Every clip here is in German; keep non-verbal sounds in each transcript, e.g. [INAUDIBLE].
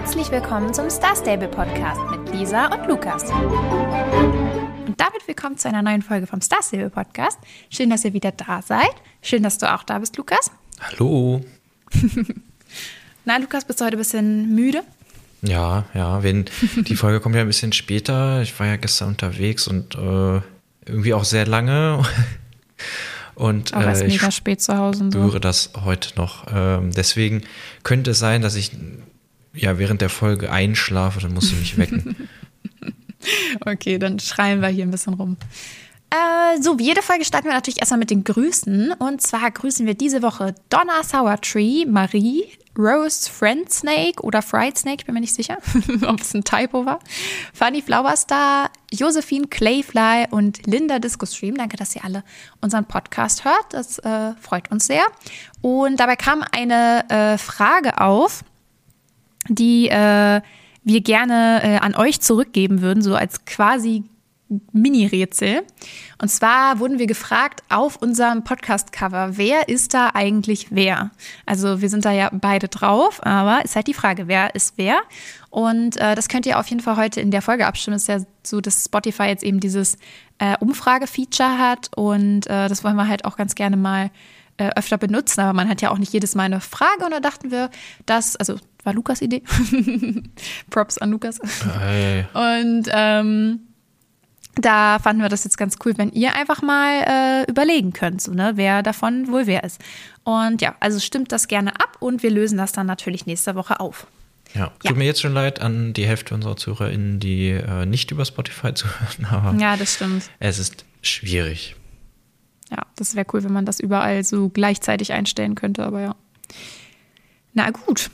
Herzlich willkommen zum Star Stable Podcast mit Lisa und Lukas. Und damit willkommen zu einer neuen Folge vom Star Stable Podcast. Schön, dass ihr wieder da seid. Schön, dass du auch da bist, Lukas. Hallo. [LAUGHS] Na, Lukas, bist du heute ein bisschen müde? Ja, ja, wenn [LAUGHS] die Folge kommt ja ein bisschen später. Ich war ja gestern unterwegs und äh, irgendwie auch sehr lange. [LAUGHS] Und erst äh, ich spät zu Hause und so. spüre das heute noch. Ähm, deswegen könnte es sein, dass ich ja während der Folge einschlafe, dann musst du mich wecken. [LAUGHS] Okay, dann schreien wir hier ein bisschen rum. Äh, so, wie jede Folge starten wir natürlich erstmal mit den Grüßen. Und zwar grüßen wir diese Woche Donna Sourtree, Marie, Rose Friend Snake oder Fried Snake, ich bin mir nicht sicher, [LAUGHS] ob es ein Typo war. Fanny Flowerstar, Josephine Clayfly und Linda Disco Stream. Danke, dass ihr alle unseren Podcast hört. Das äh, freut uns sehr. Und dabei kam eine äh, Frage auf, die äh, wir gerne äh, an euch zurückgeben würden, so als quasi Mini-Rätsel. Und zwar wurden wir gefragt auf unserem Podcast-Cover, wer ist da eigentlich wer? Also wir sind da ja beide drauf, aber ist halt die Frage, wer ist wer? Und äh, das könnt ihr auf jeden Fall heute in der Folge abstimmen. Es ist ja so, dass Spotify jetzt eben dieses äh, Umfrage-Feature hat und äh, das wollen wir halt auch ganz gerne mal äh, öfter benutzen, aber man hat ja auch nicht jedes Mal eine Frage und da dachten wir, dass, also war Lukas Idee. [LAUGHS] Props an Lukas. Hey. Und ähm, da fanden wir das jetzt ganz cool, wenn ihr einfach mal äh, überlegen könnt, so, ne, wer davon wohl wer ist. Und ja, also stimmt das gerne ab und wir lösen das dann natürlich nächste Woche auf. Ja, Ja. tut mir jetzt schon leid an die Hälfte unserer ZuhörerInnen, die äh, nicht über Spotify [LAUGHS] zuhören, aber Ja, das stimmt. es ist schwierig. Ja, das wäre cool, wenn man das überall so gleichzeitig einstellen könnte, aber ja. Na gut.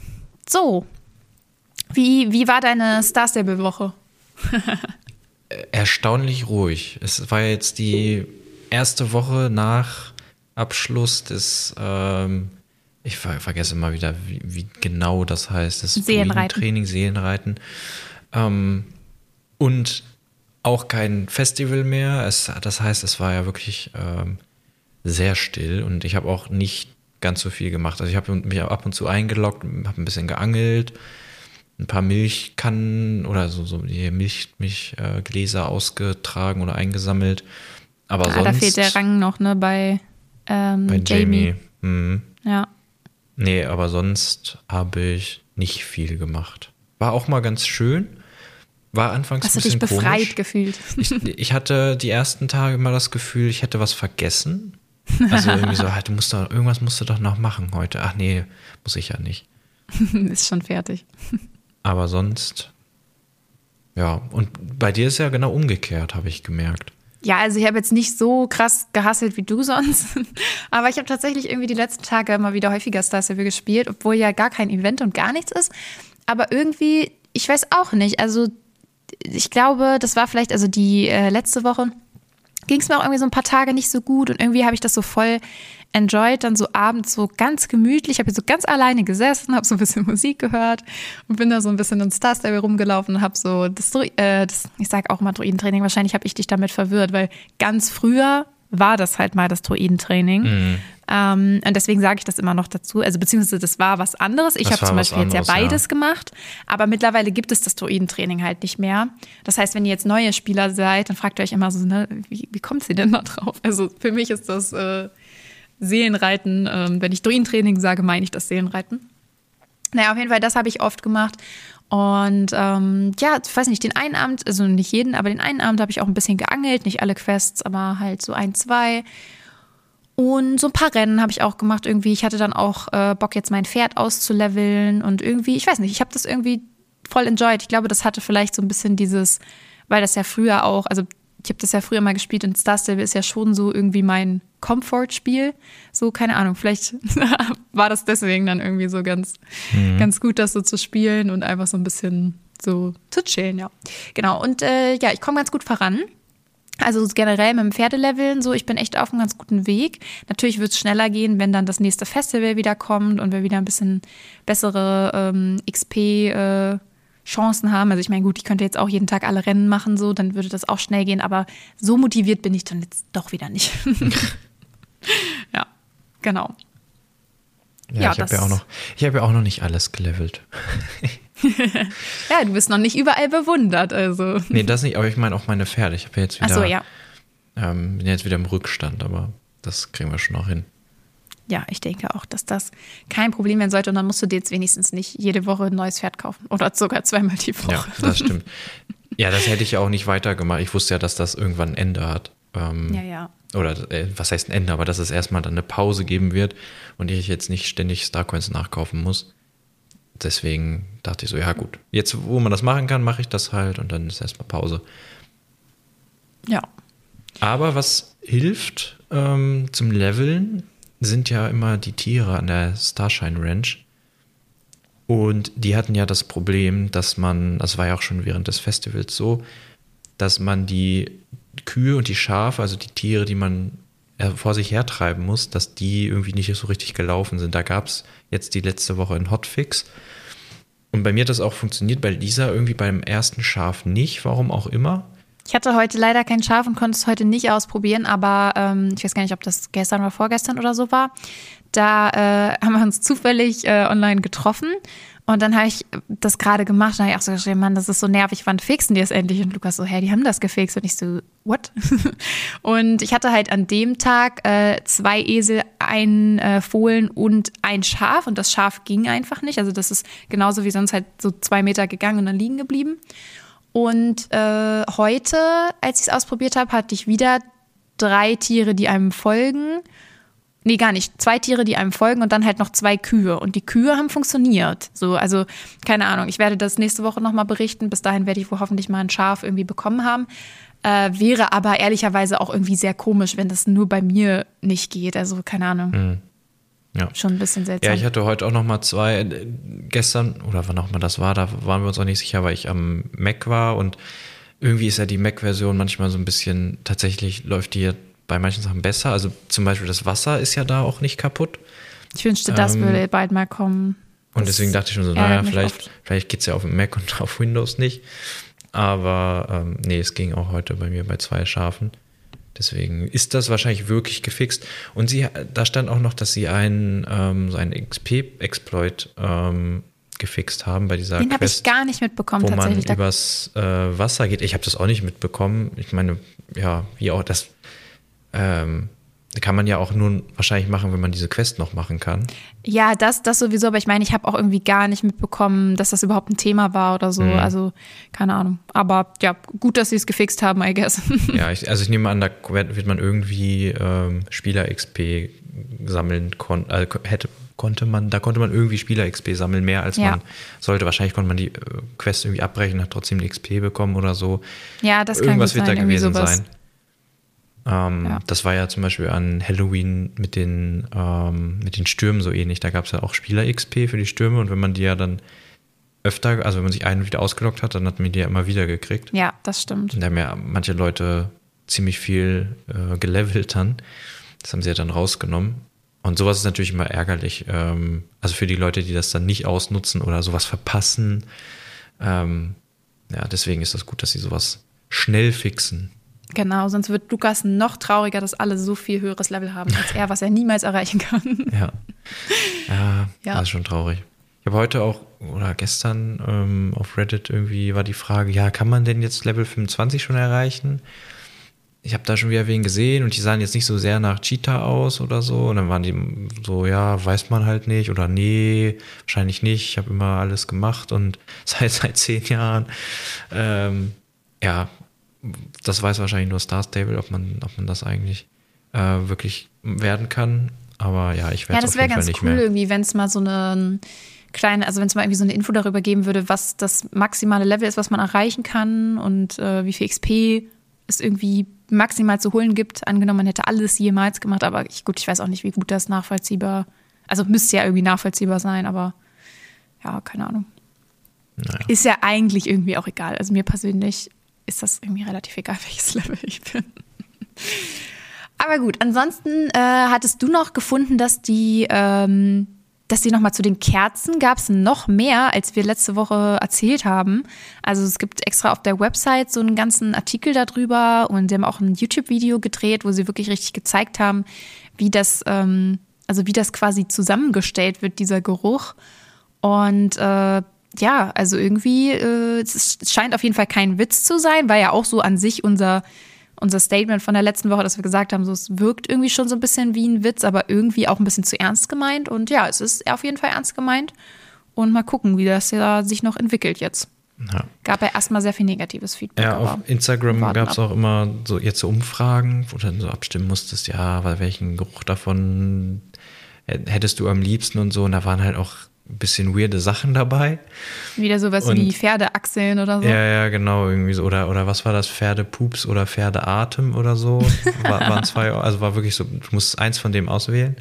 So. Wie, wie war deine Star Stable-Woche? erstaunlich ruhig. Es war jetzt die erste Woche nach Abschluss des, ähm, ich ver vergesse mal wieder, wie, wie genau das heißt, das Seelenreiten. Training, Seelenreiten. Ähm, und auch kein Festival mehr. Es, das heißt, es war ja wirklich ähm, sehr still und ich habe auch nicht ganz so viel gemacht. Also ich habe mich ab und zu eingeloggt, habe ein bisschen geangelt, ein paar Milchkannen oder so, so die Milch, Milchgläser äh, Gläser ausgetragen oder eingesammelt. Aber Ah, sonst da fehlt der Rang noch, ne, bei, ähm, bei Jamie. Jamie. Mhm. Ja. Nee, aber sonst habe ich nicht viel gemacht. War auch mal ganz schön. War anfangs Hast ein du dich bisschen befreit komisch. gefühlt? Ich, ich hatte die ersten Tage immer das Gefühl, ich hätte was vergessen. Also irgendwie so, ah, du musst doch, irgendwas musst du doch noch machen heute. Ach nee, muss ich ja nicht. [LAUGHS] Ist schon fertig. Aber sonst, ja. Und bei dir ist ja genau umgekehrt, habe ich gemerkt. Ja, also ich habe jetzt nicht so krass gehasselt wie du sonst. [LAUGHS] Aber ich habe tatsächlich irgendwie die letzten Tage immer wieder häufiger Star Stable gespielt, obwohl ja gar kein Event und gar nichts ist. Aber irgendwie, ich weiß auch nicht. Also ich glaube, das war vielleicht, also die äh, letzte Woche ging es mir auch irgendwie so ein paar Tage nicht so gut und irgendwie habe ich das so voll enjoyed, dann so abends so ganz gemütlich, habe so ganz alleine gesessen, habe so ein bisschen [LAUGHS] Musik gehört und bin da so ein bisschen in Star Stable rumgelaufen und habe so das, äh, das ich sage auch mal Druidentraining, wahrscheinlich habe ich dich damit verwirrt, weil ganz früher war das halt mal das Druidentraining. Ähm, und deswegen sage ich das immer noch dazu. Also beziehungsweise das war was anderes. Ich habe zum Beispiel jetzt ja anderes, ja. beides gemacht, aber mittlerweile gibt es das Druidentraining halt nicht mehr. Das heißt, wenn ihr jetzt neue Spieler seid, dann fragt ihr euch immer so, ne, wie, wie kommt sie denn da drauf? Also für mich ist das äh, Seelenreiten. Ähm, wenn ich Druidentraining sage, meine ich das Seelenreiten. Naja, auf jeden Fall, das habe ich oft gemacht. Und ähm, ja, ich weiß nicht, den einen Abend, also nicht jeden, aber den einen Abend habe ich auch ein bisschen geangelt, nicht alle Quests, aber halt so ein, zwei. Und so ein paar Rennen habe ich auch gemacht irgendwie. Ich hatte dann auch äh, Bock, jetzt mein Pferd auszuleveln und irgendwie, ich weiß nicht, ich habe das irgendwie voll enjoyed. Ich glaube, das hatte vielleicht so ein bisschen dieses, weil das ja früher auch, also ich habe das ja früher mal gespielt und Star Stable ist ja schon so irgendwie mein Comfort-Spiel. So, keine Ahnung, vielleicht [LAUGHS] war das deswegen dann irgendwie so ganz, ganz gut, das so zu spielen und einfach so ein bisschen so zu chillen, ja. Genau, und äh, ja, ich komme ganz gut voran. Also generell mit dem Pferdeleveln, so ich bin echt auf einem ganz guten Weg. Natürlich wird es schneller gehen, wenn dann das nächste Festival wieder kommt und wir wieder ein bisschen bessere ähm, XP äh, Chancen haben. Also ich meine, gut, ich könnte jetzt auch jeden Tag alle Rennen machen, so, dann würde das auch schnell gehen, aber so motiviert bin ich dann jetzt doch wieder nicht. [LAUGHS] ja, genau. Ja, Ja, ich habe ja auch noch, ich habe ja auch noch nicht alles gelevelt. [LAUGHS] ja, du bist noch nicht überall bewundert, also. Nee, das nicht, aber ich meine auch meine Pferde. Ich habe jetzt wieder. Ach so, ja. Ähm, bin jetzt wieder im Rückstand, aber das kriegen wir schon noch hin. Ja, ich denke auch, dass das kein Problem werden sollte und dann musst du dir jetzt wenigstens nicht jede Woche ein neues Pferd kaufen oder sogar zweimal die Woche. Ja, das stimmt. [LAUGHS] Ja, das hätte ich ja auch nicht weitergemacht. Ich wusste ja, dass das irgendwann ein Ende hat. Ähm, ja, ja. Oder äh, was heißt ein Ende, aber dass es erstmal dann eine Pause geben wird und ich jetzt nicht ständig Starcoins nachkaufen muss. Deswegen dachte ich so, ja gut, jetzt wo man das machen kann, mache ich das halt und dann ist erstmal Pause. Ja. Aber was hilft ähm, zum Leveln, sind ja immer die Tiere an der Starshine Ranch. Und die hatten ja das Problem, dass man, das war ja auch schon während des Festivals so, dass man die Kühe und die Schafe, also die Tiere, die man äh, vor sich hertreiben muss, dass die irgendwie nicht so richtig gelaufen sind. Da gab es jetzt die letzte Woche einen Hotfix. Und bei mir hat das auch funktioniert, bei Lisa irgendwie beim ersten Schaf nicht, warum auch immer. Ich hatte heute leider kein Schaf und konnte es heute nicht ausprobieren, aber ähm, ich weiß gar nicht, ob das gestern oder vorgestern oder so war. Da äh, haben wir uns zufällig äh, online getroffen und dann habe ich das gerade gemacht und habe ich auch so geschrieben, Mann, das ist so nervig, wann fixen die es endlich? Und Lukas so, hä, die haben das gefixt. Und ich so, what? [LAUGHS] und ich hatte halt an dem Tag äh, zwei Esel, ein äh, Fohlen und ein Schaf und das Schaf ging einfach nicht. Also das ist genauso wie sonst halt so zwei Meter gegangen und dann liegen geblieben. Und äh, heute, als ich es ausprobiert habe, hatte ich wieder drei Tiere, die einem folgen. Nee, gar nicht. Zwei Tiere, die einem folgen und dann halt noch zwei Kühe. Und die Kühe haben funktioniert. So, also, keine Ahnung. Ich werde das nächste Woche nochmal berichten. Bis dahin werde ich wohl hoffentlich mal ein Schaf irgendwie bekommen haben. Äh, wäre aber ehrlicherweise auch irgendwie sehr komisch, wenn das nur bei mir nicht geht. Also, keine Ahnung. Mhm. Ja. Schon ein bisschen seltsam. Ja, ich hatte heute auch noch mal zwei, äh, gestern oder wann auch mal das war, da waren wir uns auch nicht sicher, weil ich am Mac war und irgendwie ist ja die Mac-Version manchmal so ein bisschen, tatsächlich läuft die bei manchen Sachen besser. Also zum Beispiel das Wasser ist ja da auch nicht kaputt. Ich wünschte, das ähm, würde bald mal kommen. Und deswegen dachte ich schon so, naja, vielleicht, vielleicht geht es ja auf dem Mac und [LAUGHS] auf Windows nicht. Aber ähm, nee, es ging auch heute bei mir bei zwei Schafen. Deswegen ist das wahrscheinlich wirklich gefixt. Und sie, da stand auch noch, dass sie einen, ähm, so einen XP-Exploit ähm, gefixt haben bei dieser Den habe ich gar nicht mitbekommen, wo tatsächlich. man übers äh, Wasser geht. Ich habe das auch nicht mitbekommen. Ich meine, ja, wie auch das ähm, kann man ja auch nur wahrscheinlich machen, wenn man diese Quest noch machen kann. Ja, das, das sowieso, aber ich meine, ich habe auch irgendwie gar nicht mitbekommen, dass das überhaupt ein Thema war oder so. Mhm. Also, keine Ahnung. Aber ja, gut, dass sie es gefixt haben, I guess. [LAUGHS] Ja, ich, also ich nehme an, da wird man irgendwie ähm, Spieler-XP sammeln kon äh, hätte, konnte man, da konnte man irgendwie Spieler-XP sammeln, mehr als ja. man sollte. Wahrscheinlich konnte man die äh, Quest irgendwie abbrechen, hat trotzdem die XP bekommen oder so. Ja, das Irgendwas kann Irgendwas wird da gewesen sein. Ähm, ja. Das war ja zum Beispiel an Halloween mit den, ähm, mit den Stürmen so ähnlich. Da gab es ja auch Spieler-XP für die Stürme und wenn man die ja dann öfter, also wenn man sich einen wieder ausgelockt hat, dann hat man die ja immer wieder gekriegt. Ja, das stimmt. Und da haben ja manche Leute ziemlich viel äh, gelevelt dann. Das haben sie ja dann rausgenommen. Und sowas ist natürlich immer ärgerlich. Ähm, also für die Leute, die das dann nicht ausnutzen oder sowas verpassen. Ähm, ja, deswegen ist das gut, dass sie sowas schnell fixen. Genau, sonst wird Lukas noch trauriger, dass alle so viel höheres Level haben als er, was er niemals erreichen kann. Ja. Ja, ja. das ist schon traurig. Ich habe heute auch oder gestern ähm, auf Reddit irgendwie war die Frage, ja, kann man denn jetzt Level 25 schon erreichen? Ich habe da schon wieder wen gesehen und die sahen jetzt nicht so sehr nach Cheetah aus oder so. Und dann waren die so, ja, weiß man halt nicht oder nee, wahrscheinlich nicht. Ich habe immer alles gemacht und [LAUGHS] seit seit zehn Jahren. Ähm, ja, das weiß wahrscheinlich nur Star Stable, ob man, ob man das eigentlich äh, wirklich werden kann. Aber ja, ich werde Ja, das wäre ganz cool, mehr. irgendwie, wenn es mal so eine kleine, also wenn es mal irgendwie so eine Info darüber geben würde, was das maximale Level ist, was man erreichen kann und äh, wie viel XP es irgendwie maximal zu holen gibt. Angenommen, man hätte alles jemals gemacht, aber ich, gut, ich weiß auch nicht, wie gut das nachvollziehbar, also müsste ja irgendwie nachvollziehbar sein, aber ja, keine Ahnung. Naja. Ist ja eigentlich irgendwie auch egal. Also mir persönlich ist das irgendwie relativ egal, [LAUGHS] welches Level ich bin. Aber gut, ansonsten äh, hattest du noch gefunden, dass die, ähm, dass die nochmal zu den Kerzen gab es noch mehr, als wir letzte Woche erzählt haben. Also es gibt extra auf der Website so einen ganzen Artikel darüber und sie haben auch ein YouTube-Video gedreht, wo sie wirklich richtig gezeigt haben, wie das, ähm, also wie das quasi zusammengestellt wird, dieser Geruch. Und äh, ja, also irgendwie, äh, es scheint auf jeden Fall kein Witz zu sein, war ja auch so an sich unser, unser Statement von der letzten Woche, dass wir gesagt haben, so, es wirkt irgendwie schon so ein bisschen wie ein Witz, aber irgendwie auch ein bisschen zu ernst gemeint. Und ja, es ist auf jeden Fall ernst gemeint. Und mal gucken, wie das ja sich noch entwickelt jetzt. Ja. Gab ja erstmal sehr viel negatives Feedback. Ja, auf Instagram gab es auch immer so jetzt so Umfragen, wo du dann so abstimmen musstest, ja, weil welchen Geruch davon hättest du am liebsten und so. Und da waren halt auch ein bisschen weirde Sachen dabei. Wieder sowas und, wie Pferdeachseln oder so. Ja, ja, genau, irgendwie so. Oder, oder was war das? Pferdepups oder Pferdeatem oder so. [LAUGHS] War, waren zwei, also war wirklich so, du musst eins von dem auswählen.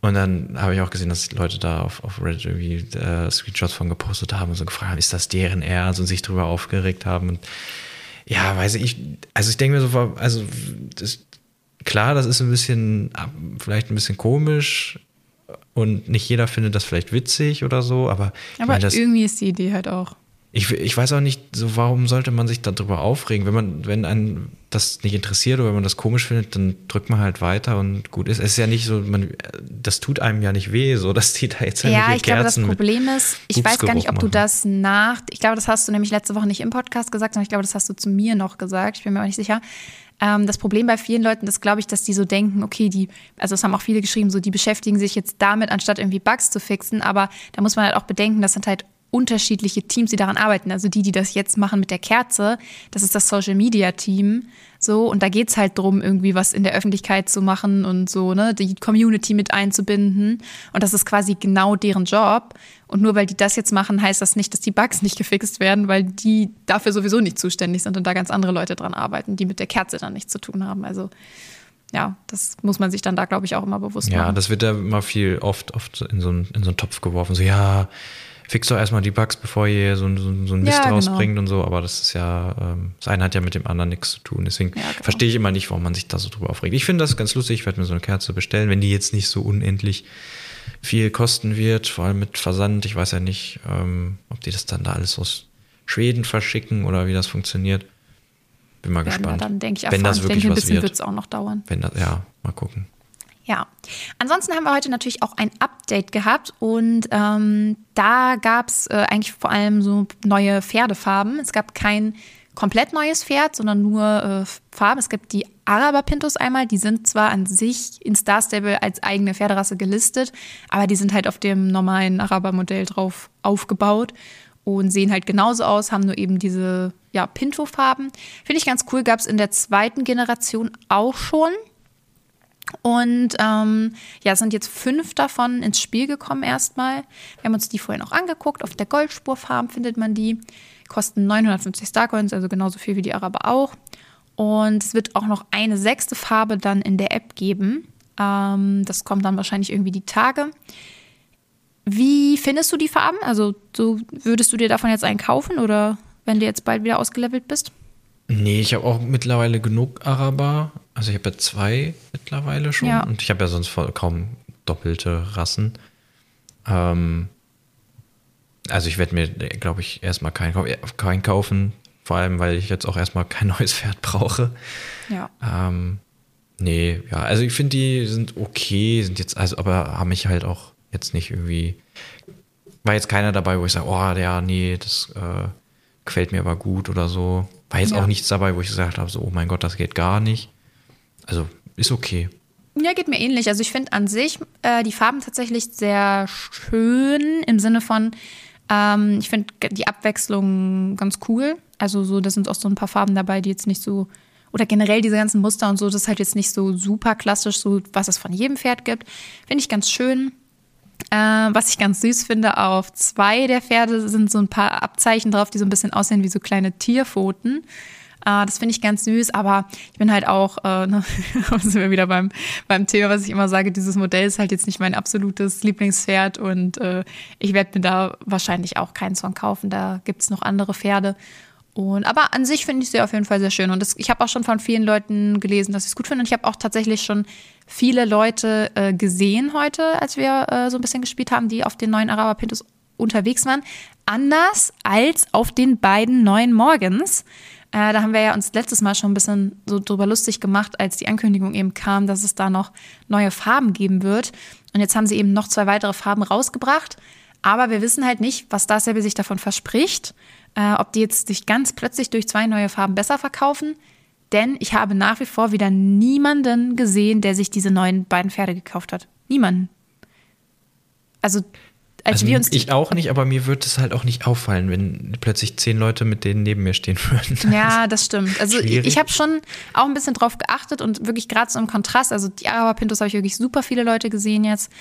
Und dann habe ich auch gesehen, dass Leute da auf, auf Reddit irgendwie äh, Screenshots von gepostet haben und so gefragt haben, ist das deren Ernst und sich darüber aufgeregt haben. Und ja, weiß ich, also ich denke mir so, also das, klar, das ist ein bisschen, vielleicht ein bisschen komisch und nicht jeder findet das vielleicht witzig oder so, aber. Aber meine, das, irgendwie ist die Idee halt auch. Ich, ich weiß auch nicht, so warum sollte man sich darüber aufregen? Wenn man, wenn einen das nicht interessiert oder wenn man das komisch findet, dann drückt man halt weiter und gut ist. Es ist ja nicht so, man, das tut einem ja nicht weh, so dass die da jetzt Ja, ich glaube, das Problem ist, ich weiß gar nicht, ob du das nach, ich glaube, das hast du nämlich letzte Woche nicht im Podcast gesagt, sondern ich glaube, das hast du zu mir noch gesagt. Ich bin mir auch nicht sicher. Ähm, das Problem bei vielen Leuten ist, glaube ich, dass die so denken, okay, die, also es haben auch viele geschrieben, so die beschäftigen sich jetzt damit, anstatt irgendwie Bugs zu fixen. Aber da muss man halt auch bedenken, das sind halt unterschiedliche Teams, die daran arbeiten. Also die, die das jetzt machen mit der Kerze, das ist das Social Media Team. So, und da geht's halt drum, irgendwie was in der Öffentlichkeit zu machen und so, ne, die Community mit einzubinden. Und das ist quasi genau deren Job. Und nur weil die das jetzt machen, heißt das nicht, dass die Bugs nicht gefixt werden, weil die dafür sowieso nicht zuständig sind und da ganz andere Leute dran arbeiten, die mit der Kerze dann nichts zu tun haben. Also ja, das muss man sich dann da, glaube ich, auch immer bewusst ja, machen. Ja, das wird ja immer viel, oft, oft in so, einen, in so einen Topf geworfen. So, ja, fix doch erstmal die Bugs, bevor ihr so, so, so ein Mist ja, genau. rausbringt und so. Aber das ist ja, ähm, das eine hat ja mit dem anderen nichts zu tun. Deswegen ja, genau. verstehe ich immer nicht, warum man sich da so drüber aufregt. Ich finde das ganz lustig. Ich werde mir so eine Kerze bestellen, wenn die jetzt nicht so unendlich viel kosten wird, vor allem mit Versand. Ich weiß ja nicht, ähm, ob die das dann da alles aus Schweden verschicken oder wie das funktioniert. Bin mal Werden gespannt. dann denke ich, wenn das wirklich ich denke, ein bisschen wird es auch noch dauern. Wenn das, ja, mal gucken. Ja, ansonsten haben wir heute natürlich auch ein Update gehabt und ähm, da gab es äh, eigentlich vor allem so neue Pferdefarben. Es gab kein komplett neues Pferd, sondern nur äh, Farben. Es gibt die Araber Pintos einmal, die sind zwar an sich in Star Stable als eigene Pferderasse gelistet, aber die sind halt auf dem normalen Araber-Modell drauf aufgebaut und sehen halt genauso aus, haben nur eben diese ja, Pinto-Farben. Finde ich ganz cool, gab es in der zweiten Generation auch schon. Und ähm, ja, sind jetzt fünf davon ins Spiel gekommen erstmal. Wir haben uns die vorhin auch angeguckt. Auf der Goldspurfarm findet man die. Kosten 950 Starcoins, also genauso viel wie die Araber auch. Und es wird auch noch eine sechste Farbe dann in der App geben. Ähm, das kommt dann wahrscheinlich irgendwie die Tage. Wie findest du die Farben? Also so, würdest du dir davon jetzt einen kaufen oder wenn du jetzt bald wieder ausgelevelt bist? Nee, ich habe auch mittlerweile genug Araber. Also ich habe ja zwei mittlerweile schon. Ja. Und ich habe ja sonst kaum doppelte Rassen. Ähm, also ich werde mir, glaube ich, erstmal keinen kein kaufen. Vor allem, weil ich jetzt auch erstmal kein [LAUGHS] neues Pferd brauche. Ja. Ähm, nee, ja, also ich finde, die sind okay, sind jetzt, also, aber haben mich halt auch jetzt nicht irgendwie. War jetzt keiner dabei, wo ich sage, oh, ja, nee, das äh, gefällt mir aber gut oder so. War jetzt ja. auch nichts dabei, wo ich gesagt habe, so, oh mein Gott, das geht gar nicht. Also ist okay. Ja, geht mir ähnlich. Also ich finde an sich äh, die Farben tatsächlich sehr schön im Sinne von, ähm, ich finde die Abwechslung ganz cool. Also so, da sind auch so ein paar Farben dabei, die jetzt nicht so, oder generell diese ganzen Muster und so, das ist halt jetzt nicht so super klassisch, so was es von jedem Pferd gibt. Finde ich ganz schön. Äh, was ich ganz süß finde, auf zwei der Pferde sind so ein paar Abzeichen drauf, die so ein bisschen aussehen wie so kleine Tierpfoten. Äh, das finde ich ganz süß, aber ich bin halt auch, äh, [LAUGHS] ne, sind wir wieder beim, beim Thema, was ich immer sage, dieses Modell ist halt jetzt nicht mein absolutes Lieblingspferd und äh, ich werde mir da wahrscheinlich auch keins von kaufen. Da gibt es noch andere Pferde. Und, aber an sich finde ich sie auf jeden Fall sehr schön. Und das, ich habe auch schon von vielen Leuten gelesen, dass sie es gut finden. Und ich habe auch tatsächlich schon viele Leute äh, gesehen heute, als wir äh, so ein bisschen gespielt haben, die auf den neuen Araber Pintus unterwegs waren. Anders als auf den beiden neuen Morgens. Äh, da haben wir ja uns letztes Mal schon ein bisschen so drüber lustig gemacht, als die Ankündigung eben kam, dass es da noch neue Farben geben wird. Und jetzt haben sie eben noch zwei weitere Farben rausgebracht. Aber wir wissen halt nicht, was Stable sich davon verspricht. Äh, ob die jetzt sich ganz plötzlich durch zwei neue Farben besser verkaufen. Denn ich habe nach wie vor wieder niemanden gesehen, der sich diese neuen beiden Pferde gekauft hat. Niemanden. Also als Also wir uns ich auch nicht, aber mir wird es halt auch nicht auffallen, wenn plötzlich zehn Leute mit denen neben mir stehen würden. [LAUGHS] Ja, das stimmt. Also ich, Schwierig. ich habe schon auch ein bisschen drauf geachtet und wirklich gerade so im Kontrast, also die Araber Pintos habe ich wirklich super viele Leute gesehen jetzt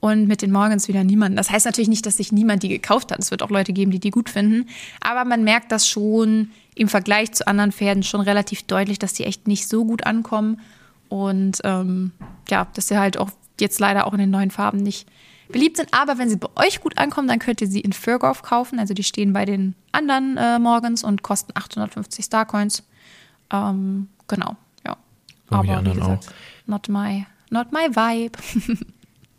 und mit den Morgans wieder niemanden. Das heißt natürlich nicht, dass sich niemand die gekauft hat. Es wird auch Leute geben, die die gut finden, aber man merkt das schon im Vergleich zu anderen Pferden schon relativ deutlich, dass die echt nicht so gut ankommen und ähm, ja, dass sie halt auch jetzt leider auch in den neuen Farben nicht beliebt sind. Aber wenn sie bei euch gut ankommen, dann könnt ihr sie in Furgorf kaufen. Also die stehen bei den anderen äh, Morgans und kosten 850 Starcoins. Ähm, genau, ja. So Aber wie gesagt, not my, not my vibe. [LAUGHS]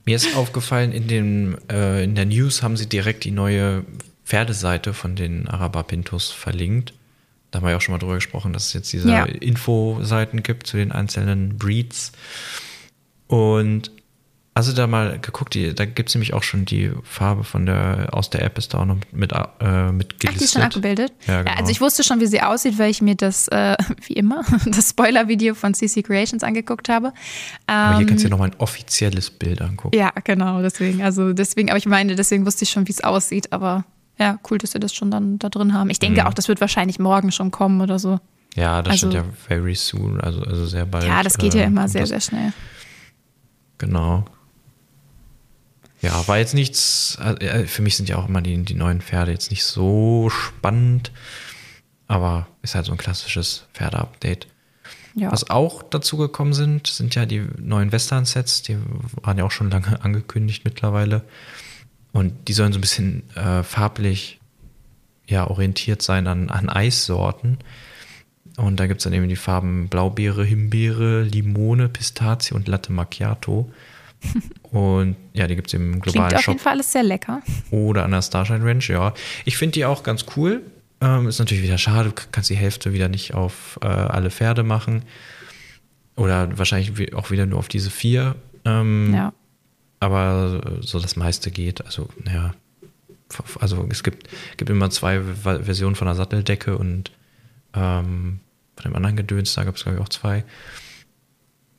Mir ist aufgefallen, in, dem, äh, in der News haben sie direkt die neue Pferdeseite von den Araber Pintos verlinkt. Da haben wir ja auch schon mal drüber gesprochen, dass es jetzt diese Ja. Infoseiten gibt zu den einzelnen Breeds. Und also da mal geguckt, die, da gibt es nämlich auch schon die Farbe von der, aus der App ist da auch noch mit, äh, mit Ach, die ist schon gelistet. abgebildet? Ja, genau. also ich wusste schon, wie sie aussieht, weil ich mir das, äh, [LAUGHS] wie immer, [LAUGHS] das Spoiler-Video von CC Creations angeguckt habe. Aber hier Ähm, kannst du dir nochmal ein offizielles Bild angucken. Ja, genau, deswegen. Also deswegen, aber ich meine, deswegen wusste ich schon, wie es aussieht. Aber ja, cool, dass wir das schon dann da drin haben. Ich Mhm. denke auch, das wird wahrscheinlich morgen schon kommen oder so. Ja, das Also- steht ja very soon, also, also sehr bald. Ja, das geht ja äh, immer sehr, sehr schnell. Genau. Ja, war jetzt nichts, äh, für mich sind ja auch immer die, die neuen Pferde jetzt nicht so spannend, aber ist halt so ein klassisches Pferde-Update. Ja. Was auch dazu gekommen sind, sind ja die neuen Western-Sets, die waren ja auch schon lange [LAUGHS] angekündigt mittlerweile. Und die sollen so ein bisschen äh, farblich ja, orientiert sein an, an Eissorten. Und da gibt es dann eben die Farben Blaubeere, Himbeere, Limone, Pistazie und Latte Macchiato. [LAUGHS] und ja, die gibt es im Klingt globalen auf Shop jeden Fall alles sehr lecker. oder an der Starshine Ranch, ja. Ich finde die auch ganz cool. Ähm, ist natürlich wieder schade, du kannst die Hälfte wieder nicht auf äh, alle Pferde machen. Oder wahrscheinlich auch wieder nur auf diese vier. Ähm, Ja. Aber äh, so das meiste geht. Also, naja. Also es gibt, gibt immer zwei Versionen von der Satteldecke und ähm, von dem anderen Gedöns, da gab es, glaube ich, auch zwei.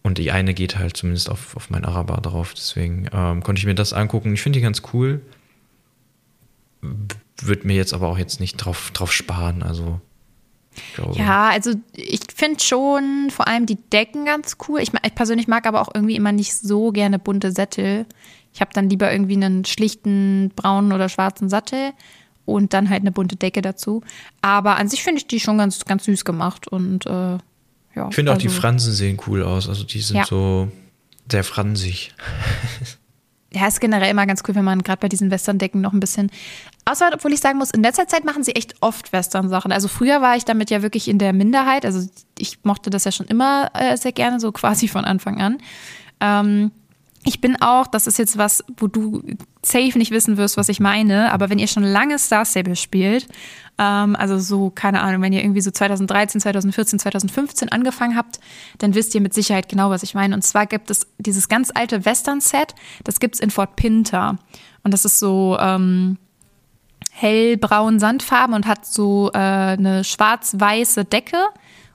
Und die eine geht halt zumindest auf, auf mein Araber drauf. Deswegen ähm, konnte ich mir das angucken. Ich finde die ganz cool. Würde mir jetzt aber auch jetzt nicht drauf, drauf sparen. Also, Ja, also ich finde schon vor allem die Decken ganz cool. Ich, ich persönlich mag aber auch irgendwie immer nicht so gerne bunte Sättel. Ich habe dann lieber irgendwie einen schlichten braunen oder schwarzen Sattel und dann halt eine bunte Decke dazu. Aber an sich finde ich die schon ganz, ganz süß gemacht und äh, ja. ich finde auch die also- Fransen sehen cool aus. Also die sind Ja. so sehr fransig. [LAUGHS] Ja, ist generell immer ganz cool, wenn man gerade bei diesen Western-Decken noch ein bisschen. Außer, obwohl ich sagen muss, in letzter Zeit machen sie echt oft Western-Sachen. Also früher war ich damit ja wirklich in der Minderheit. Also ich mochte das ja schon immer äh, sehr gerne, so [LAUGHS] quasi von Anfang an. Ähm, ich bin auch, das ist jetzt was, wo du safe nicht wissen wirst, was ich meine, aber wenn ihr schon lange Star Stable spielt, ähm, also so, keine Ahnung, wenn ihr irgendwie so 2013, 2014, 2015 angefangen habt, dann wisst ihr mit Sicherheit genau, was ich meine. Und zwar gibt es dieses ganz alte Western-Set, das gibt's in Fort Pinter. Und das ist so ähm, hellbraun Sandfarben und hat so äh, eine schwarz-weiße Decke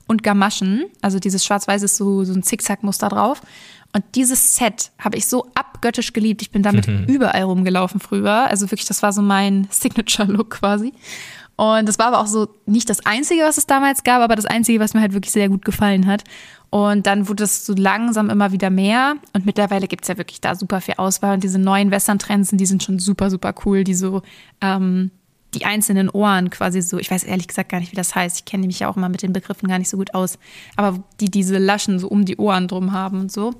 und Gamaschen. Also dieses schwarz-weiß ist so, so ein Zickzack-Muster drauf. Und dieses Set habe ich so abgöttisch geliebt. Ich bin damit [LAUGHS] überall rumgelaufen früher. Also wirklich, das war so mein Signature-Look quasi. Und das war aber auch so nicht das Einzige, was es damals gab, aber das Einzige, was mir halt wirklich sehr gut gefallen hat. Und dann wurde es so langsam immer wieder mehr. Und mittlerweile gibt es ja wirklich da super viel Auswahl. Und diese neuen Western-Trends, die sind schon super, super cool. Die so, ähm, die einzelnen Ohren quasi so, ich weiß ehrlich gesagt gar nicht, wie das heißt. Ich kenne mich ja auch immer mit den Begriffen gar nicht so gut aus. Aber die diese Laschen so um die Ohren drum haben und so.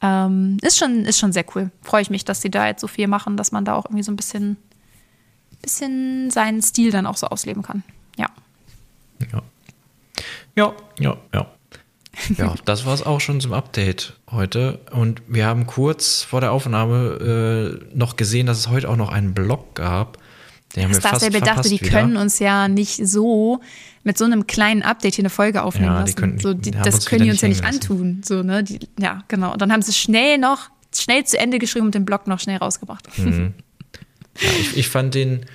Ähm, ist, schon, ist schon sehr cool. Freue ich mich, dass sie da jetzt so viel machen, dass man da auch irgendwie so ein bisschen, bisschen seinen Stil dann auch so ausleben kann. Ja. Ja. Ja, ja, ja. [LAUGHS] Ja, das war es auch schon zum Update heute. Und wir haben kurz vor der Aufnahme äh, noch gesehen, dass es heute auch noch einen Blog gab. Den haben wir fast Stable dachte, verpasst die wieder. können uns ja nicht so mit so einem kleinen Update hier eine Folge aufnehmen Ja, lassen. können- so, die, das können die uns ja nicht antun. So, ne? die, ja, genau. Und dann haben sie schnell noch, schnell zu Ende geschrieben und den Blog noch schnell rausgebracht. Mhm. [LAUGHS] Ja, ich, ich fand den,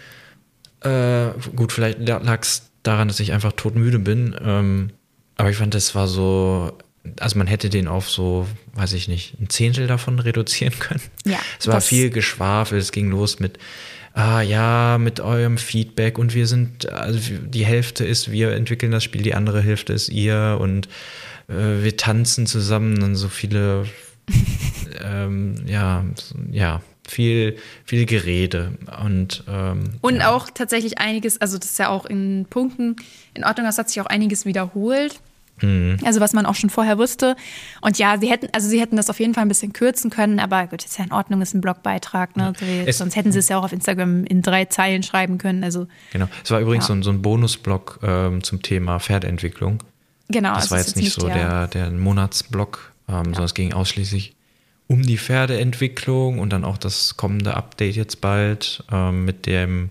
äh, gut, vielleicht lag es daran, dass ich einfach todmüde bin, ähm, aber ich fand, das war so, also man hätte den auf so, weiß ich nicht, ein Zehntel davon [LAUGHS] reduzieren können. Ja, es war viel Geschwafel, es ging los mit, ah ja, mit eurem Feedback und wir sind, also die Hälfte ist, wir entwickeln das Spiel, die andere Hälfte ist ihr und äh, wir tanzen zusammen und so viele, [LAUGHS] ähm, ja, ja, viel, viel Gerede und ähm, Und ja. auch tatsächlich einiges, also das ist ja auch in Punkten in Ordnung, das hat sich auch einiges wiederholt. Mhm. Also was man auch schon vorher wusste. Und ja, sie hätten, also sie hätten das auf jeden Fall ein bisschen kürzen können, aber gut, ist ja in Ordnung, ist ein Blogbeitrag, ne? Es- Sonst hätten sie es ja auch auf Instagram in drei Zeilen schreiben können. Also Genau. Es war übrigens Ja. so, ein, so ein Bonusblock ähm, zum Thema Pferdeentwicklung. genau, Das es war ist jetzt nicht so der, der Monatsblock, ähm, sondern es ging ausschließlich um die Pferdeentwicklung und dann auch das kommende Update jetzt bald ähm, mit dem.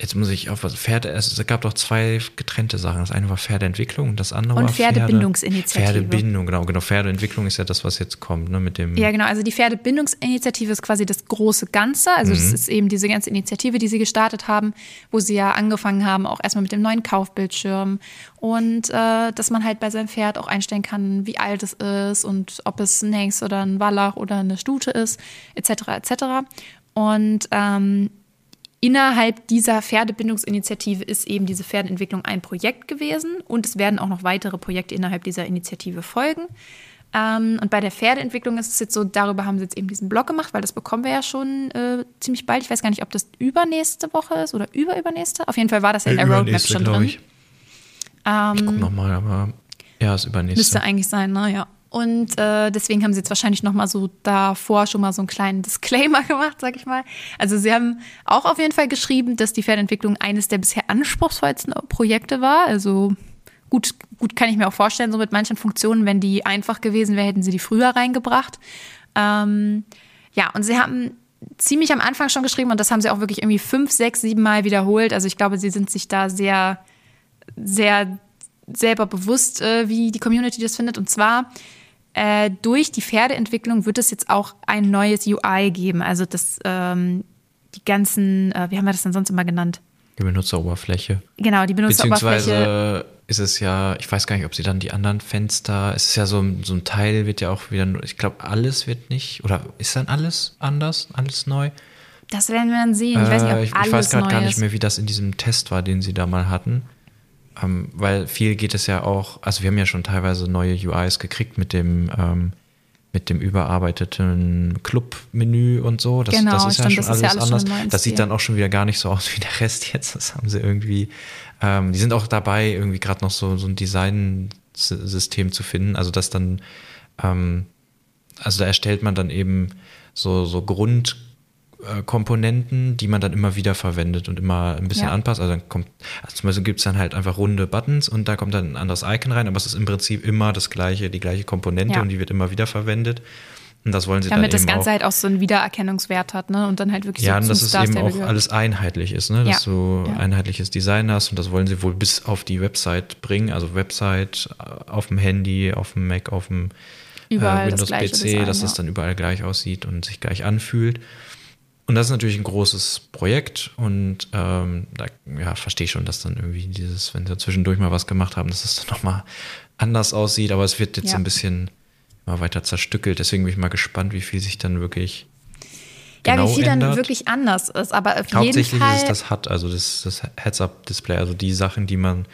Jetzt muss ich auf was Pferde. Es gab doch zwei getrennte Sachen. Das eine war Pferdeentwicklung und das andere Und war Pferde- Pferdebindungsinitiative. Pferdebindung, genau, genau. Pferdeentwicklung ist ja das, was jetzt kommt, ne, mit dem. Ja, genau. Also die Pferdebindungsinitiative ist quasi das große Ganze. Also Mhm. das ist eben diese ganze Initiative, die sie gestartet haben, wo sie ja angefangen haben, auch erstmal mit dem neuen Kaufbildschirm und äh, dass man halt bei seinem Pferd auch einstellen kann, wie alt es ist und ob es ein Hengst oder ein Wallach oder eine Stute ist, etc. etc. Und ähm, Innerhalb dieser Pferdebindungsinitiative ist eben diese Pferdeentwicklung ein Projekt gewesen und es werden auch noch weitere Projekte innerhalb dieser Initiative folgen. Ähm, und bei der Pferdeentwicklung ist es jetzt so, darüber haben sie jetzt eben diesen Blog gemacht, weil das bekommen wir ja schon äh, ziemlich bald. Ich weiß gar nicht, ob das übernächste Woche ist oder überübernächste. Auf jeden Fall war das ja in der Roadmap schon drin. Ich, ich guck nochmal, aber ja, ist übernächste. Müsste eigentlich sein, ne? Ja. Und äh, deswegen haben sie jetzt wahrscheinlich noch mal so davor schon mal so einen kleinen Disclaimer [LAUGHS] gemacht, sag ich mal. Also sie haben auch auf jeden Fall geschrieben, dass die Pferdeentwicklung eines der bisher anspruchsvollsten Projekte war. Also gut, gut kann ich mir auch vorstellen, so mit manchen Funktionen, wenn die einfach gewesen wären, hätten sie die früher reingebracht. Ähm, ja, und sie haben ziemlich am Anfang schon geschrieben und das haben sie auch wirklich irgendwie fünf, sechs, sieben Mal wiederholt. Also ich glaube, sie sind sich da sehr, sehr selber bewusst, äh, wie die Community das findet. Und zwar äh, durch die Pferdeentwicklung wird es jetzt auch ein neues UI geben. Also das, ähm, die ganzen, äh, wie haben wir das denn sonst immer genannt? Die Benutzeroberfläche. Genau, die Benutzeroberfläche. Beziehungsweise ist es ja, ich weiß gar nicht, ob sie dann die anderen Fenster, es ist ja so, ein- so ein Teil, wird ja auch wieder, ich glaube, alles wird nicht, oder ist dann alles anders, alles neu? Das werden wir dann sehen. Ich weiß nicht, ob Äh, ich, alles ich weiß gerade gar nicht mehr, wie das in diesem Test war, den sie da mal hatten. Ähm, weil viel geht es ja auch, also wir haben ja schon teilweise neue UIs gekriegt mit dem, ähm, mit dem überarbeiteten Club-Menü und so. Das, Genau, das ist stimmt, ja schon das ist alles ja alles anders. das sieht dann auch schon wieder gar nicht so aus wie der Rest jetzt. Das haben sie irgendwie, ähm, die sind auch dabei, irgendwie gerade noch so, so ein Design-System zu finden. Also das dann, ähm, also da erstellt man dann eben so, so Grundkomponenten, die man dann immer wieder verwendet und immer ein bisschen Ja. anpasst. Also dann kommt, also zum Beispiel gibt es dann halt einfach runde Buttons und da kommt dann ein anderes Icon rein, aber es ist im Prinzip immer das gleiche, die gleiche Komponente Ja. und die wird immer wieder verwendet. Und das wollen sie Damit dann das eben Ganze auch. halt auch so einen Wiedererkennungswert hat, ne? Und dann halt wirklich Ja, so und dass es eben auch gehört. alles einheitlich ist, ne? dass Ja. du Ja. einheitliches Design hast und das wollen sie wohl bis auf die Website bringen, also Website äh, auf dem Handy, auf dem Mac, auf dem äh, Windows PC, Design, dass das dann überall gleich aussieht und sich gleich anfühlt. Und das ist natürlich ein großes Projekt und ähm, da ja, verstehe ich schon, dass dann irgendwie dieses, wenn sie zwischendurch mal was gemacht haben, dass es dann nochmal anders aussieht, aber es wird jetzt Ja. ein bisschen immer weiter zerstückelt, deswegen bin ich mal gespannt, wie viel sich dann wirklich ja, genau wie viel ändert. dann wirklich anders ist. Aber auf jeden Hauptsächlich Fall ist es das HUD, also das, das Heads-Up-Display, also die Sachen, die man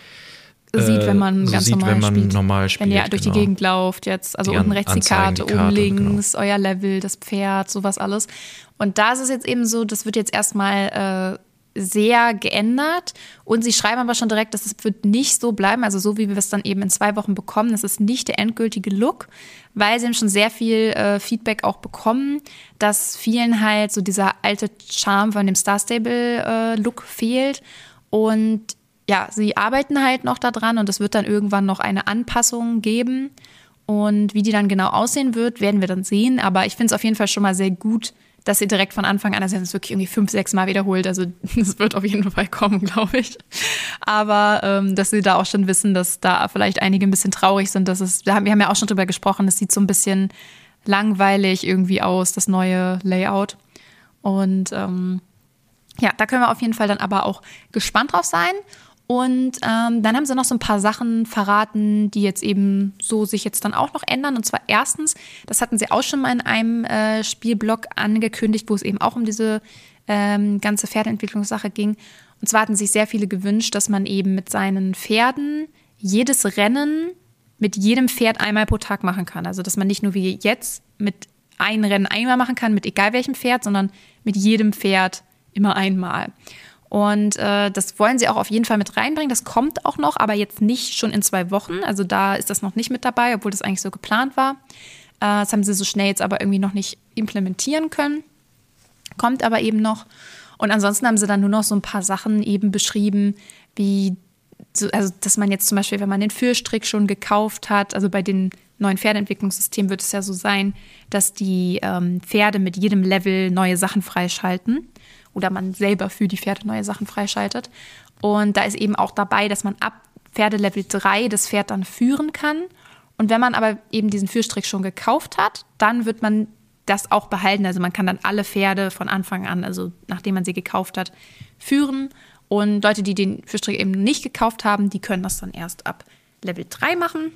sieht, äh, wenn man so ganz sieht, normal wenn man spielt. normal Wenn ihr spielt, durch genau. die Gegend lauft jetzt, also Die unten rechts die Karte, die Karte, genau. oben links euer Level, das Pferd, sowas alles. Und da ist es jetzt eben so, das wird jetzt erstmal äh, sehr geändert und sie schreiben aber schon direkt, dass es wird nicht so bleiben, also so wie wir es dann eben in zwei Wochen bekommen, das ist nicht der endgültige Look, weil sie haben schon sehr viel äh, Feedback auch bekommen, dass vielen halt so dieser alte Charme von dem Star Stable äh, Look fehlt und ja, sie arbeiten halt noch daran und es wird dann irgendwann noch eine Anpassung geben. Und wie die dann genau aussehen wird, werden wir dann sehen. Aber ich finde es auf jeden Fall schon mal sehr gut, dass sie direkt von Anfang an, also sie haben es wirklich irgendwie fünf, sechs Mal wiederholt. Also [LAUGHS] es wird auf jeden Fall kommen, glaube ich. Aber ähm, dass sie da auch schon wissen, dass da vielleicht einige ein bisschen traurig sind. Dass es, wir haben ja auch schon drüber gesprochen, es sieht so ein bisschen langweilig irgendwie aus, das neue Layout. Und ähm, ja, da können wir auf jeden Fall dann aber auch gespannt drauf sein. Und ähm, dann haben sie noch so ein paar Sachen verraten, die jetzt eben so sich jetzt dann auch noch ändern. Und zwar erstens, das hatten sie auch schon mal in einem äh, Spielblock angekündigt, wo es eben auch um diese ähm, ganze Pferdeentwicklungssache ging. Und zwar hatten sich sehr viele gewünscht, dass man eben mit seinen Pferden jedes Rennen mit jedem Pferd einmal pro Tag machen kann. Also dass man nicht nur wie jetzt mit einem Rennen einmal machen kann, mit egal welchem Pferd, sondern mit jedem Pferd immer einmal. Und äh, das wollen sie auch auf jeden Fall mit reinbringen. Das kommt auch noch, aber jetzt nicht schon in zwei Wochen. Also da ist das noch nicht mit dabei, obwohl das eigentlich so geplant war. Äh, das haben sie so schnell jetzt aber irgendwie noch nicht implementieren können. Kommt aber eben noch. Und ansonsten haben sie dann nur noch so ein paar Sachen eben beschrieben, wie, so, also dass man jetzt zum Beispiel, wenn man den Führstrick schon gekauft hat, also bei den neuen Pferdeentwicklungssystemen wird es ja so sein, dass die ähm, Pferde mit jedem Level neue Sachen freischalten oder man selber für die Pferde neue Sachen freischaltet. Und da ist eben auch dabei, dass man ab Pferdelevel 3 das Pferd dann führen kann. Und wenn man aber eben diesen Führstrick schon gekauft hat, dann wird man das auch behalten. Also man kann dann alle Pferde von Anfang an, also nachdem man sie gekauft hat, führen. Und Leute, die den Führstrick eben nicht gekauft haben, die können das dann erst ab Level 3 machen.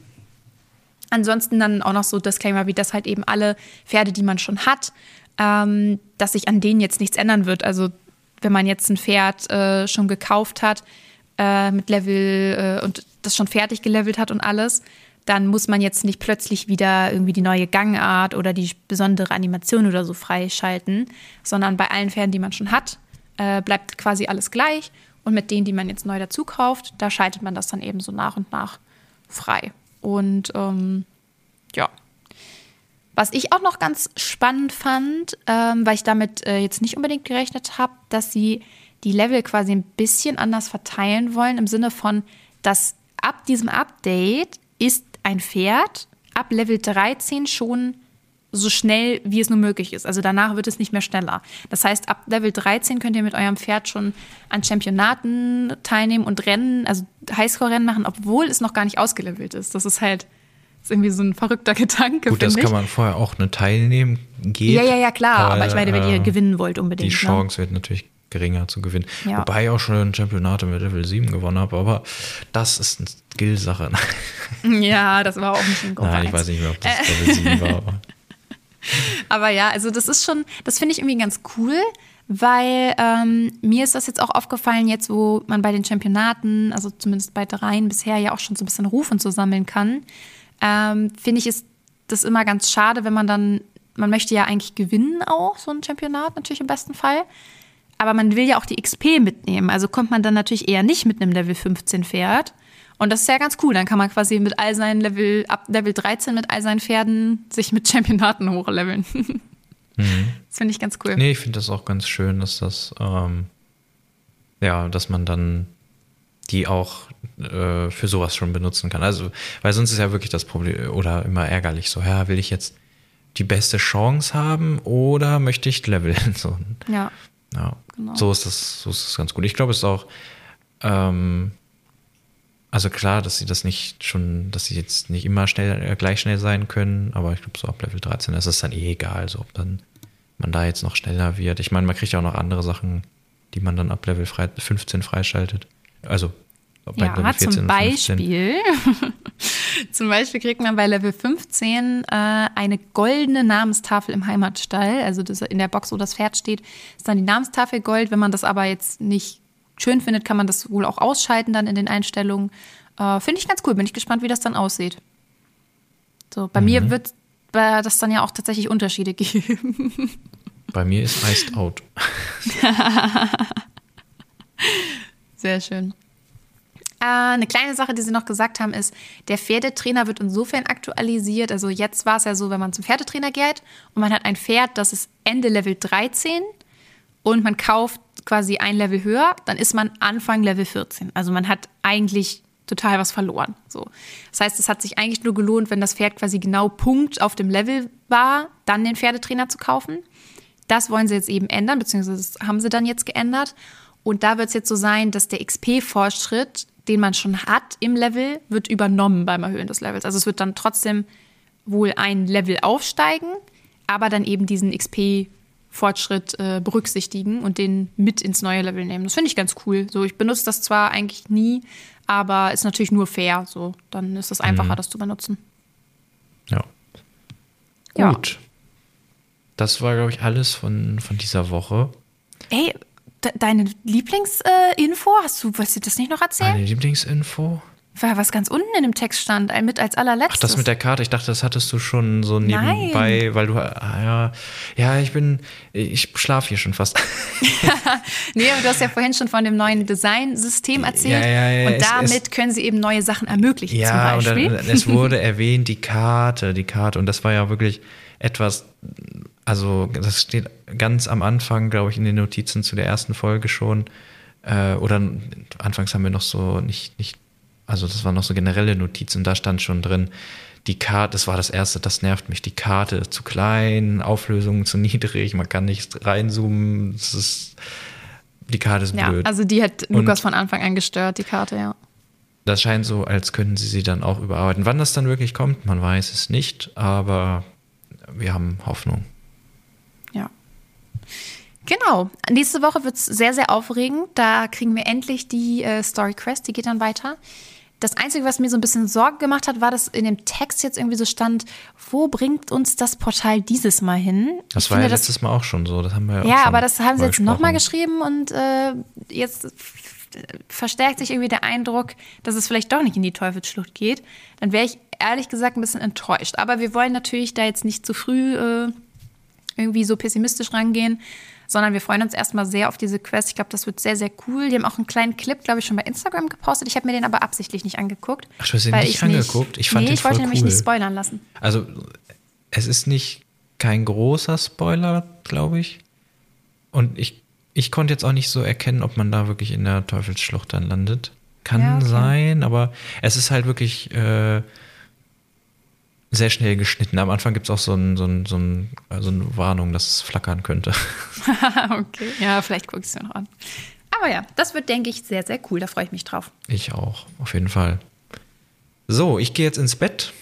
Ansonsten dann auch noch so Disclaimer, wie das halt eben alle Pferde, die man schon hat, ähm, dass sich an denen jetzt nichts ändern wird. Also wenn man jetzt ein Pferd äh, schon gekauft hat äh, mit Level äh, und das schon fertig gelevelt hat und alles, dann muss man jetzt nicht plötzlich wieder irgendwie die neue Gangart oder die besondere Animation oder so freischalten, sondern bei allen Pferden, die man schon hat, äh, bleibt quasi alles gleich. Und mit denen, die man jetzt neu dazu kauft, da schaltet man das dann eben so nach und nach frei. Und ähm, ja, was ich auch noch ganz spannend fand, ähm, weil ich damit äh, jetzt nicht unbedingt gerechnet habe, dass sie die Level quasi ein bisschen anders verteilen wollen, im Sinne von, dass ab diesem Update ist ein Pferd ab Level 13 schon so schnell, wie es nur möglich ist. Also danach wird es nicht mehr schneller. Das heißt, ab Level 13 könnt ihr mit eurem Pferd schon an Championaten teilnehmen und Rennen, also Highscore-Rennen machen, obwohl es noch gar nicht ausgelevelt ist. Das ist halt ist irgendwie so ein verrückter Gedanke. Gut, das ich. kann man vorher auch eine teilnehmen geht. Ja, ja, ja, klar. Weil, aber ich meine, wenn ihr äh, gewinnen wollt, unbedingt. Die ne? Chance ne? wird natürlich geringer zu gewinnen. Ja. Wobei ich auch schon Championate mit Level 7 gewonnen habe, aber das ist eine Skill-Sache. [LAUGHS] ja, das war auch nicht ein Gruppe Nein, ich weiß nicht mehr, ob das [LAUGHS] Level 7 war. Aber. aber ja, also das ist schon, das finde ich irgendwie ganz cool, weil ähm, mir ist das jetzt auch aufgefallen, jetzt wo man bei den Championaten, also zumindest bei dreien bisher ja auch schon so ein bisschen Ruf und so sammeln kann, ähm, finde ich ist das immer ganz schade, wenn man dann, man möchte ja eigentlich gewinnen auch, so ein Championat natürlich im besten Fall. Aber man will ja auch die XP mitnehmen. Also kommt man dann natürlich eher nicht mit einem Level 15 Pferd. Und das ist ja ganz cool. Dann kann man quasi mit all seinen Level, ab Level 13 mit all seinen Pferden sich mit Championaten hochleveln. [LAUGHS] mhm. Das finde ich ganz cool. Nee, ich finde das auch ganz schön, dass das, ähm, ja, dass man dann die auch äh, für sowas schon benutzen kann. Also, weil sonst ist ja wirklich das Problem oder immer ärgerlich so, ja, will ich jetzt die beste Chance haben oder möchte ich leveln? [LAUGHS] So. Ja. Ja. Genau. So ist das, so ist das ganz gut. Ich glaube, es ist auch, ähm, also klar, dass sie das nicht schon, dass sie jetzt nicht immer schnell, äh, gleich schnell sein können, aber ich glaube, so ab Level 13 ist es dann eh egal, so ob dann man da jetzt noch schneller wird. Ich meine, man kriegt ja auch noch andere Sachen, die man dann ab Level 15 freischaltet. Also ja, Level 14 zum Beispiel, [LAUGHS] zum Beispiel kriegt man bei Level 15 äh, eine goldene Namenstafel im Heimatstall. Also das, in der Box, wo das Pferd steht, ist dann die Namenstafel Gold. Wenn man das aber jetzt nicht schön findet, kann man das wohl auch ausschalten dann in den Einstellungen. Äh, Finde ich ganz cool. Bin ich gespannt, wie das dann aussieht. So, bei mhm. mir wird das dann ja auch tatsächlich Unterschiede [LAUGHS] geben. Bei mir ist Iced Out. [LAUGHS] Sehr schön. Äh, eine kleine Sache, die sie noch gesagt haben, ist, der Pferdetrainer wird insofern aktualisiert. Also jetzt war es ja so, wenn man zum Pferdetrainer geht und man hat ein Pferd, das ist Ende Level 13 und man kauft quasi ein Level höher, dann ist man Anfang Level 14. Also man hat eigentlich total was verloren. So. Das heißt, es hat sich eigentlich nur gelohnt, wenn das Pferd quasi genau Punkt auf dem Level war, dann den Pferdetrainer zu kaufen. Das wollen sie jetzt eben ändern, beziehungsweise das haben sie dann jetzt geändert. Und da wird es jetzt so sein, dass der XP-Fortschritt, den man schon hat im Level, wird übernommen beim Erhöhen des Levels. Also es wird dann trotzdem wohl ein Level aufsteigen, aber dann eben diesen XP Fortschritt äh, berücksichtigen und den mit ins neue Level nehmen. Das finde ich ganz cool. So, ich benutze das zwar eigentlich nie, aber ist natürlich nur fair. So, dann ist es einfacher, mhm. das zu benutzen. Ja. ja. Gut. Das war, glaube ich, alles von, von dieser Woche. Ey, de deine Lieblingsinfo, äh, hast du, weißt du das nicht noch erzählen? Meine Lieblingsinfo? War was ganz unten in dem Text stand, mit als allerletztes. Ach, das mit der Karte, ich dachte, das hattest du schon so nebenbei, Nein. weil du, ah, ja, ja, ich bin, ich schlafe hier schon fast. [LAUGHS] nee, aber du hast ja vorhin schon von dem neuen Design-System erzählt. Ja, ja, ja, und damit es, können sie eben neue Sachen ermöglichen, ja, zum Beispiel. Und [LAUGHS] es wurde [LAUGHS] erwähnt, die Karte, die Karte, und das war ja wirklich etwas, also das steht ganz am Anfang, glaube ich, in den Notizen zu der ersten Folge schon. Äh, oder anfangs haben wir noch so nicht, nicht, also das waren noch so generelle Notizen, da stand schon drin, die Karte, das war das erste, das nervt mich, die Karte zu klein, Auflösung zu [LAUGHS] niedrig, man kann nicht reinzoomen, das ist, die Karte ist ja, blöd. Also die hat Lukas Und von Anfang an gestört, die Karte, ja. Das scheint so, als könnten sie sie dann auch überarbeiten. Wann das dann wirklich kommt, man weiß es nicht, aber wir haben Hoffnung. Genau. Nächste Woche wird es sehr, sehr aufregend. Da kriegen wir endlich die äh, Story Quest, die geht dann weiter. Das Einzige, was mir so ein bisschen Sorge gemacht hat, war, dass in dem Text jetzt irgendwie so stand, wo bringt uns das Portal dieses Mal hin? Das ich war finde, ja letztes Mal auch schon so. Das haben wir ja, ja aber das haben sie jetzt nochmal geschrieben und äh, jetzt verstärkt sich irgendwie der Eindruck, dass es vielleicht doch nicht in die Teufelsschlucht geht. Dann wäre ich ehrlich gesagt ein bisschen enttäuscht. Aber wir wollen natürlich da jetzt nicht zu früh äh, irgendwie so pessimistisch rangehen, sondern wir freuen uns erstmal sehr auf diese Quest. Ich glaube, das wird sehr, sehr cool. Die haben auch einen kleinen Clip, glaube ich, schon bei Instagram gepostet. Ich habe mir den aber absichtlich nicht angeguckt. Ach, du hast ihn nicht angeguckt? Nicht, ich fand nee, den ich wollte cool. nämlich nicht spoilern lassen. Also, es ist nicht kein großer Spoiler, glaube ich. Und ich, ich konnte jetzt auch nicht so erkennen, ob man da wirklich in der Teufelsschlucht dann landet. Kann ja, okay. sein, aber es ist halt wirklich äh, sehr schnell geschnitten. Am Anfang gibt es auch so, ein, so, ein, so, ein, so eine Warnung, dass es flackern könnte. [LAUGHS] okay, ja, vielleicht gucke ich es mir noch an. Aber ja, das wird, denke ich, sehr, sehr cool. Da freue ich mich drauf. Ich auch, auf jeden Fall. So, ich gehe jetzt ins Bett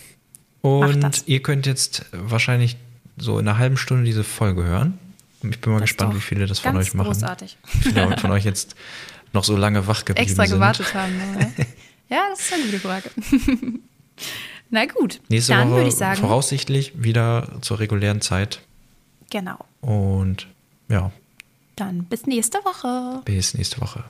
und ihr könnt jetzt wahrscheinlich so in einer halben Stunde diese Folge hören. Ich bin mal das gespannt, wie viele das von euch machen. Großartig. Wie viele [LAUGHS] von euch jetzt noch so lange wach geblieben Extra sind. gewartet haben. Ne? [LAUGHS] ja, das ist eine gute Frage. Na gut, Nächste dann würde ich sagen. Voraussichtlich wieder zur regulären Zeit. Genau. Und ja. Dann bis nächste Woche. Bis nächste Woche.